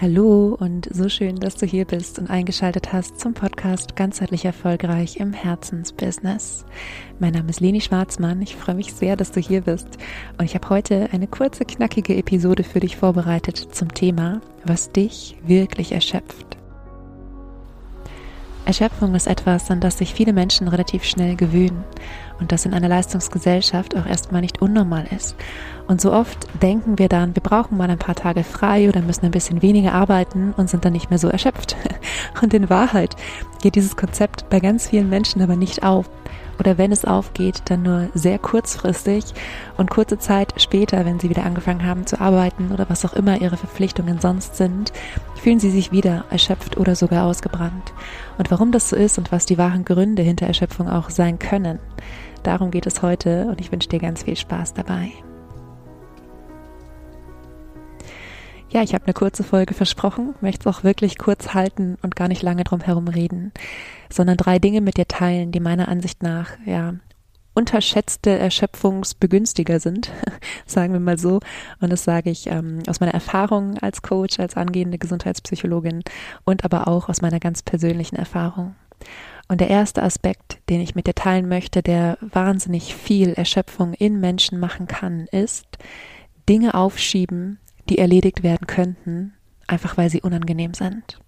Hallo und so schön, dass du hier bist und eingeschaltet hast zum Podcast Ganzheitlich Erfolgreich im Herzensbusiness. Mein Name ist Leni Schwarzmann. Ich freue mich sehr, dass du hier bist und ich habe heute eine kurze, knackige Episode für dich vorbereitet zum Thema, was dich wirklich erschöpft. Erschöpfung ist etwas, an das sich viele Menschen relativ schnell gewöhnen und das in einer Leistungsgesellschaft auch erstmal nicht unnormal ist. Und so oft denken wir dann, wir brauchen mal ein paar Tage frei oder müssen ein bisschen weniger arbeiten und sind dann nicht mehr so erschöpft. Und in Wahrheit geht dieses Konzept bei ganz vielen Menschen aber nicht auf oder wenn es aufgeht, dann nur sehr kurzfristig und kurze Zeit später, wenn sie wieder angefangen haben zu arbeiten oder was auch immer ihre Verpflichtungen sonst sind, fühlen sie sich wieder erschöpft oder sogar ausgebrannt. Und warum das so ist und was die wahren Gründe hinter Erschöpfung auch sein können, darum geht es heute und ich wünsche dir ganz viel Spaß dabei. Ja, ich habe eine kurze Folge versprochen, möchte es auch wirklich kurz halten und gar nicht lange drum herum reden, sondern drei Dinge mit dir teilen, die meiner Ansicht nach ja unterschätzte Erschöpfungsbegünstiger sind, sagen wir mal so. Und das sage ich ähm, aus meiner Erfahrung als Coach, als angehende Gesundheitspsychologin und aber auch aus meiner ganz persönlichen Erfahrung. Und der erste Aspekt, den ich mit dir teilen möchte, der wahnsinnig viel Erschöpfung in Menschen machen kann, ist Dinge aufschieben, die erledigt werden könnten, einfach weil sie unangenehm sind.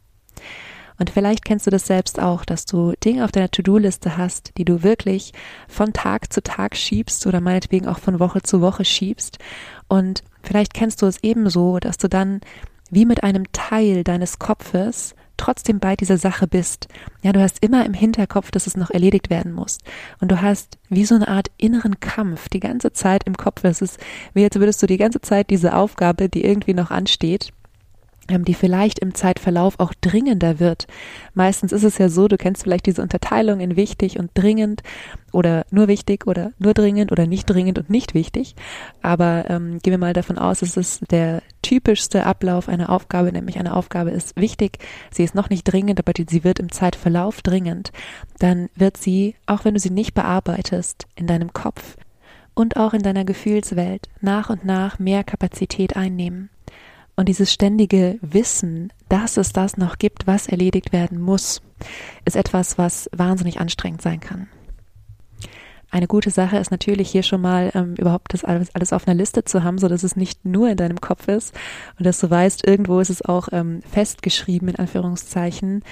Und vielleicht kennst du das selbst auch, dass du Dinge auf deiner To-Do-Liste hast, die du wirklich von Tag zu Tag schiebst oder meinetwegen auch von Woche zu Woche schiebst. Und vielleicht kennst du es ebenso, dass du dann wie mit einem Teil deines Kopfes trotzdem bei dieser Sache bist. Ja, du hast immer im Hinterkopf, dass es noch erledigt werden muss. Und du hast wie so eine Art inneren Kampf die ganze Zeit im Kopf. Es ist wie jetzt würdest du die ganze Zeit diese Aufgabe, die irgendwie noch ansteht, die vielleicht im Zeitverlauf auch dringender wird. Meistens ist es ja so, du kennst vielleicht diese Unterteilung in wichtig und dringend oder nur wichtig oder nur dringend oder nicht dringend und nicht wichtig. Aber ähm, gehen wir mal davon aus, es ist der typischste Ablauf einer Aufgabe, nämlich eine Aufgabe ist wichtig, sie ist noch nicht dringend, aber sie wird im Zeitverlauf dringend. Dann wird sie, auch wenn du sie nicht bearbeitest, in deinem Kopf und auch in deiner Gefühlswelt nach und nach mehr Kapazität einnehmen. Und dieses ständige Wissen, dass es das noch gibt, was erledigt werden muss, ist etwas, was wahnsinnig anstrengend sein kann. Eine gute Sache ist natürlich hier schon mal ähm, überhaupt das alles, alles auf einer Liste zu haben, so dass es nicht nur in deinem Kopf ist und dass du weißt, irgendwo ist es auch ähm, festgeschrieben in Anführungszeichen.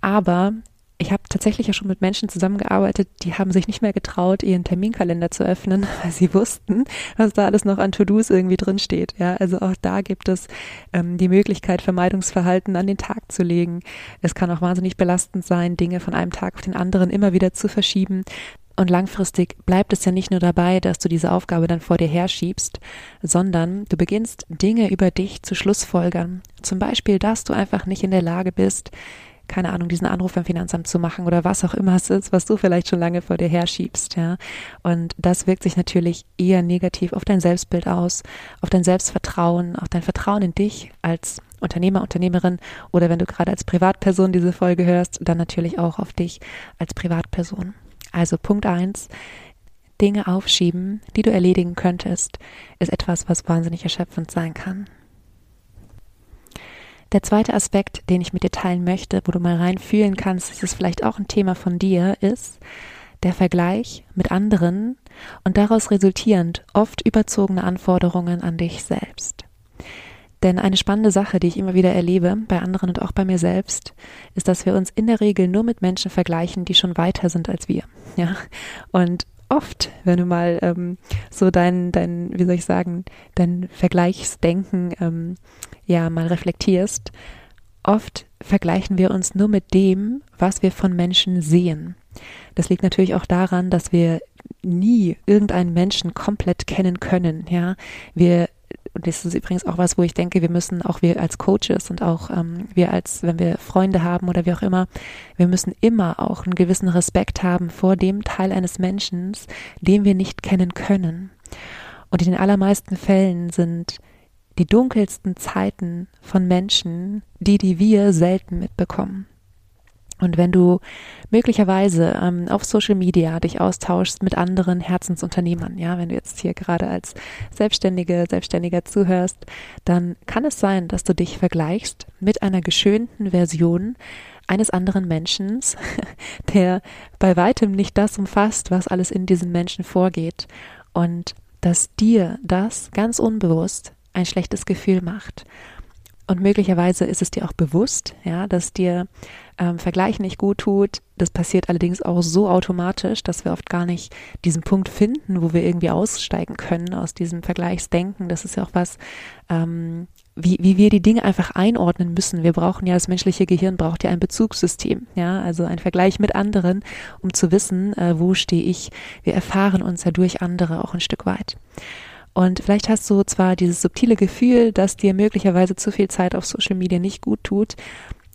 Aber ich habe tatsächlich ja schon mit Menschen zusammengearbeitet, die haben sich nicht mehr getraut, ihren Terminkalender zu öffnen, weil sie wussten, was da alles noch an To-Dos irgendwie drin steht. Ja, also auch da gibt es ähm, die Möglichkeit, Vermeidungsverhalten an den Tag zu legen. Es kann auch wahnsinnig belastend sein, Dinge von einem Tag auf den anderen immer wieder zu verschieben. Und langfristig bleibt es ja nicht nur dabei, dass du diese Aufgabe dann vor dir herschiebst, sondern du beginnst Dinge über dich zu schlussfolgern. Zum Beispiel, dass du einfach nicht in der Lage bist, keine Ahnung, diesen Anruf beim Finanzamt zu machen oder was auch immer es ist, was du vielleicht schon lange vor dir herschiebst, ja. Und das wirkt sich natürlich eher negativ auf dein Selbstbild aus, auf dein Selbstvertrauen, auf dein Vertrauen in dich als Unternehmer, Unternehmerin oder wenn du gerade als Privatperson diese Folge hörst, dann natürlich auch auf dich als Privatperson. Also Punkt eins, Dinge aufschieben, die du erledigen könntest, ist etwas, was wahnsinnig erschöpfend sein kann. Der zweite Aspekt, den ich mit dir teilen möchte, wo du mal reinfühlen kannst, ist es vielleicht auch ein Thema von dir, ist der Vergleich mit anderen und daraus resultierend oft überzogene Anforderungen an dich selbst. Denn eine spannende Sache, die ich immer wieder erlebe, bei anderen und auch bei mir selbst, ist, dass wir uns in der Regel nur mit Menschen vergleichen, die schon weiter sind als wir. Ja. Und oft, wenn du mal ähm, so dein, dein, wie soll ich sagen, dein Vergleichsdenken ähm, ja mal reflektierst, oft vergleichen wir uns nur mit dem, was wir von Menschen sehen. Das liegt natürlich auch daran, dass wir nie irgendeinen Menschen komplett kennen können. Ja, wir und das ist übrigens auch was, wo ich denke, wir müssen auch wir als Coaches und auch ähm, wir als, wenn wir Freunde haben oder wie auch immer, wir müssen immer auch einen gewissen Respekt haben vor dem Teil eines Menschen, den wir nicht kennen können. Und in den allermeisten Fällen sind die dunkelsten Zeiten von Menschen die, die wir selten mitbekommen. Und wenn du möglicherweise ähm, auf Social Media dich austauschst mit anderen Herzensunternehmern, ja, wenn du jetzt hier gerade als Selbstständige, Selbstständiger zuhörst, dann kann es sein, dass du dich vergleichst mit einer geschönten Version eines anderen Menschen, der bei weitem nicht das umfasst, was alles in diesem Menschen vorgeht und dass dir das ganz unbewusst ein schlechtes Gefühl macht. Und möglicherweise ist es dir auch bewusst, ja, dass dir ähm, Vergleich nicht gut tut. Das passiert allerdings auch so automatisch, dass wir oft gar nicht diesen Punkt finden, wo wir irgendwie aussteigen können aus diesem Vergleichsdenken. Das ist ja auch was, ähm, wie, wie wir die Dinge einfach einordnen müssen. Wir brauchen ja, das menschliche Gehirn braucht ja ein Bezugssystem, ja, also ein Vergleich mit anderen, um zu wissen, äh, wo stehe ich. Wir erfahren uns ja durch andere auch ein Stück weit. Und vielleicht hast du zwar dieses subtile Gefühl, dass dir möglicherweise zu viel Zeit auf Social Media nicht gut tut,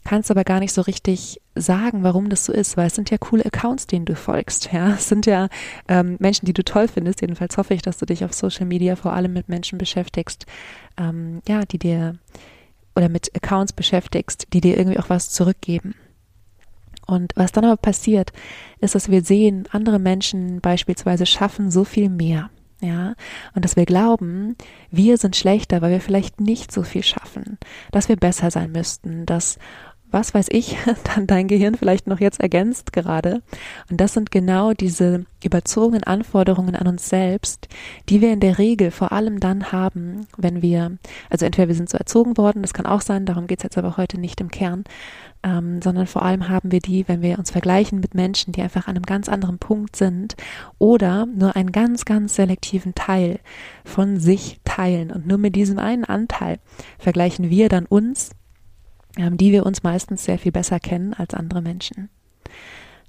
kannst aber gar nicht so richtig sagen, warum das so ist, weil es sind ja coole Accounts, denen du folgst. Ja, es sind ja ähm, Menschen, die du toll findest. Jedenfalls hoffe ich, dass du dich auf Social Media vor allem mit Menschen beschäftigst, ähm, ja, die dir oder mit Accounts beschäftigst, die dir irgendwie auch was zurückgeben. Und was dann aber passiert, ist, dass wir sehen, andere Menschen beispielsweise schaffen so viel mehr. Ja, und dass wir glauben, wir sind schlechter, weil wir vielleicht nicht so viel schaffen, dass wir besser sein müssten, dass was weiß ich, dann dein Gehirn vielleicht noch jetzt ergänzt gerade. Und das sind genau diese überzogenen Anforderungen an uns selbst, die wir in der Regel vor allem dann haben, wenn wir, also entweder wir sind so erzogen worden, das kann auch sein, darum geht's jetzt aber heute nicht im Kern, ähm, sondern vor allem haben wir die, wenn wir uns vergleichen mit Menschen, die einfach an einem ganz anderen Punkt sind oder nur einen ganz, ganz selektiven Teil von sich teilen. Und nur mit diesem einen Anteil vergleichen wir dann uns die wir uns meistens sehr viel besser kennen als andere Menschen.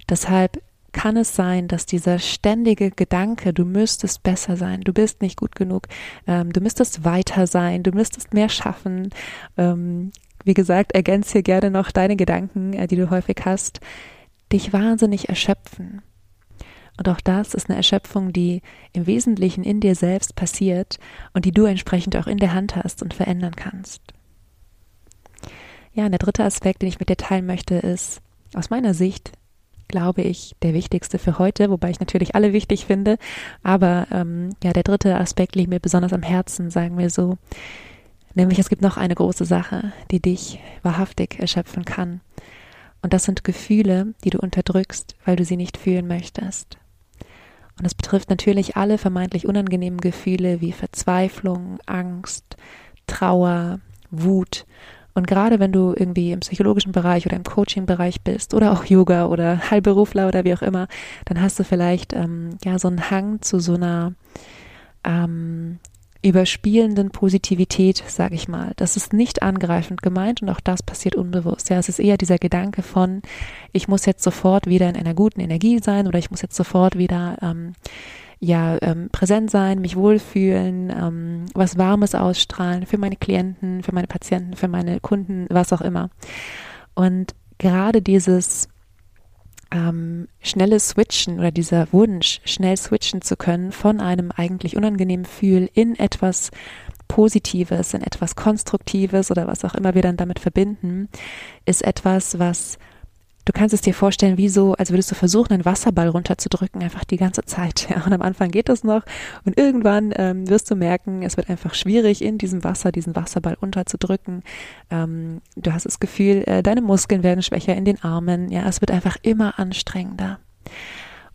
Deshalb kann es sein, dass dieser ständige Gedanke, du müsstest besser sein, du bist nicht gut genug, ähm, du müsstest weiter sein, du müsstest mehr schaffen. Ähm, wie gesagt, ergänze hier gerne noch deine Gedanken, äh, die du häufig hast, dich wahnsinnig erschöpfen. Und auch das ist eine Erschöpfung, die im Wesentlichen in dir selbst passiert und die du entsprechend auch in der Hand hast und verändern kannst. Ja, und der dritte Aspekt, den ich mit dir teilen möchte, ist aus meiner Sicht, glaube ich, der wichtigste für heute, wobei ich natürlich alle wichtig finde. Aber ähm, ja, der dritte Aspekt liegt mir besonders am Herzen, sagen wir so. Nämlich es gibt noch eine große Sache, die dich wahrhaftig erschöpfen kann. Und das sind Gefühle, die du unterdrückst, weil du sie nicht fühlen möchtest. Und es betrifft natürlich alle vermeintlich unangenehmen Gefühle wie Verzweiflung, Angst, Trauer, Wut und gerade wenn du irgendwie im psychologischen Bereich oder im Coaching-Bereich bist oder auch Yoga oder Heilberufler oder wie auch immer, dann hast du vielleicht ähm, ja so einen Hang zu so einer ähm, überspielenden Positivität, sage ich mal. Das ist nicht angreifend gemeint und auch das passiert unbewusst. Ja, es ist eher dieser Gedanke von, ich muss jetzt sofort wieder in einer guten Energie sein oder ich muss jetzt sofort wieder ähm, ja ähm, präsent sein, mich wohlfühlen, ähm, was Warmes ausstrahlen für meine Klienten, für meine Patienten, für meine Kunden, was auch immer. Und gerade dieses ähm, schnelle Switchen oder dieser Wunsch, schnell switchen zu können von einem eigentlich unangenehmen Gefühl in etwas Positives, in etwas Konstruktives oder was auch immer wir dann damit verbinden, ist etwas, was Du kannst es dir vorstellen, wie so, als würdest du versuchen, einen Wasserball runterzudrücken, einfach die ganze Zeit. Ja. Und am Anfang geht das noch und irgendwann ähm, wirst du merken, es wird einfach schwierig, in diesem Wasser diesen Wasserball unterzudrücken. Ähm, du hast das Gefühl, äh, deine Muskeln werden schwächer in den Armen. Ja, es wird einfach immer anstrengender.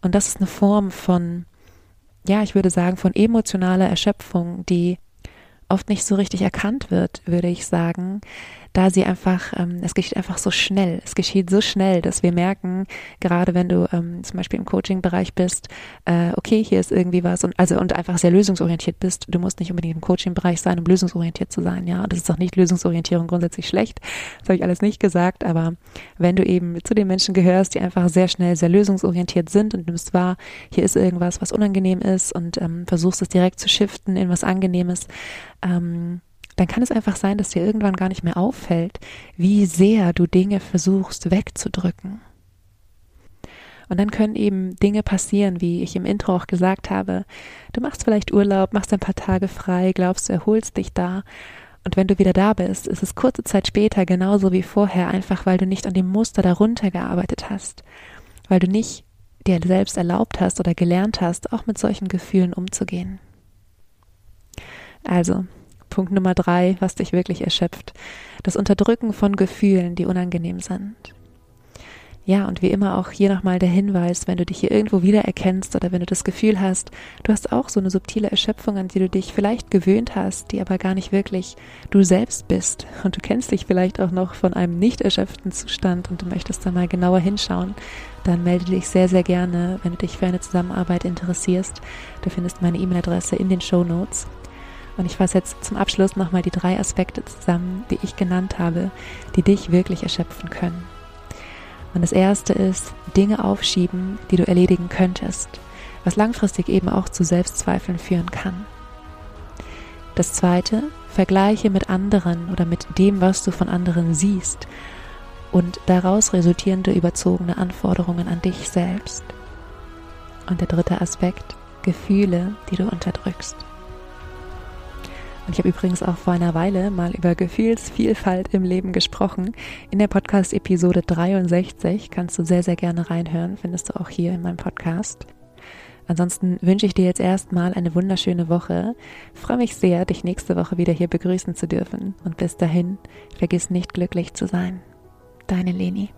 Und das ist eine Form von, ja, ich würde sagen, von emotionaler Erschöpfung, die oft nicht so richtig erkannt wird, würde ich sagen, da sie einfach, ähm, es geschieht einfach so schnell. Es geschieht so schnell, dass wir merken, gerade wenn du ähm, zum Beispiel im Coaching-Bereich bist, äh, okay, hier ist irgendwie was und also und einfach sehr lösungsorientiert bist. Du musst nicht unbedingt im Coaching-Bereich sein, um lösungsorientiert zu sein, ja. Und das ist auch nicht Lösungsorientierung grundsätzlich schlecht. Das habe ich alles nicht gesagt, aber wenn du eben zu den Menschen gehörst, die einfach sehr schnell sehr lösungsorientiert sind und nimmst wahr, hier ist irgendwas, was unangenehm ist und ähm, versuchst es direkt zu shiften in was Angenehmes, ähm, dann kann es einfach sein, dass dir irgendwann gar nicht mehr auffällt, wie sehr du Dinge versuchst wegzudrücken. Und dann können eben Dinge passieren, wie ich im Intro auch gesagt habe. Du machst vielleicht Urlaub, machst ein paar Tage frei, glaubst, du erholst dich da. Und wenn du wieder da bist, ist es kurze Zeit später genauso wie vorher, einfach weil du nicht an dem Muster darunter gearbeitet hast, weil du nicht dir selbst erlaubt hast oder gelernt hast, auch mit solchen Gefühlen umzugehen. Also, Punkt Nummer drei, was dich wirklich erschöpft. Das Unterdrücken von Gefühlen, die unangenehm sind. Ja, und wie immer auch hier nochmal der Hinweis, wenn du dich hier irgendwo wiedererkennst oder wenn du das Gefühl hast, du hast auch so eine subtile Erschöpfung, an die du dich vielleicht gewöhnt hast, die aber gar nicht wirklich du selbst bist und du kennst dich vielleicht auch noch von einem nicht erschöpften Zustand und du möchtest da mal genauer hinschauen, dann melde dich sehr, sehr gerne, wenn du dich für eine Zusammenarbeit interessierst. Du findest meine E-Mail-Adresse in den Show Notes. Und ich fasse jetzt zum Abschluss nochmal die drei Aspekte zusammen, die ich genannt habe, die dich wirklich erschöpfen können. Und das erste ist, Dinge aufschieben, die du erledigen könntest, was langfristig eben auch zu Selbstzweifeln führen kann. Das zweite, Vergleiche mit anderen oder mit dem, was du von anderen siehst und daraus resultierende überzogene Anforderungen an dich selbst. Und der dritte Aspekt, Gefühle, die du unterdrückst. Und ich habe übrigens auch vor einer Weile mal über Gefühlsvielfalt im Leben gesprochen. In der Podcast-Episode 63 kannst du sehr, sehr gerne reinhören, findest du auch hier in meinem Podcast. Ansonsten wünsche ich dir jetzt erstmal eine wunderschöne Woche. Freue mich sehr, dich nächste Woche wieder hier begrüßen zu dürfen. Und bis dahin, vergiss nicht glücklich zu sein. Deine Leni.